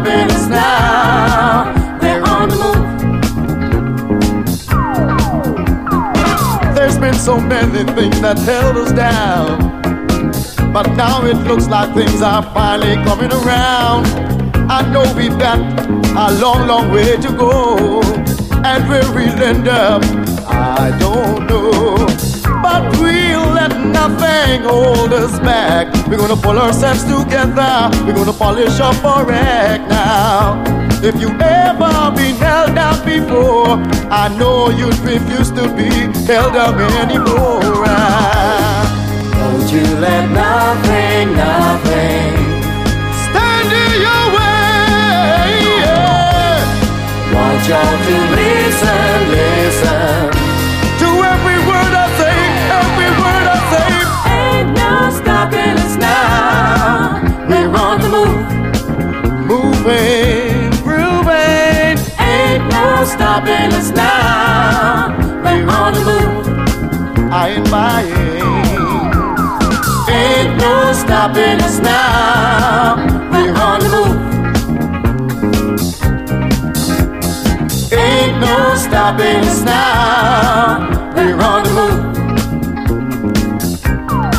now. We're on the move. There's been so many things that held us down. But now it looks like things are finally coming around. I know we've got a long, long way to go, and where we'll end up, I hold us back. We're gonna pull ourselves together. We're gonna polish up our act now. If you ever been held down before, I know you'd refuse to be held down anymore. Don't you let nothing, nothing stand in your way. Yeah. Want y'all to listen, listen stopping us now. We're on the move. I ain't buying ain't no stopping us now. We're on the move. Ain't no stopping us now. We're on the move.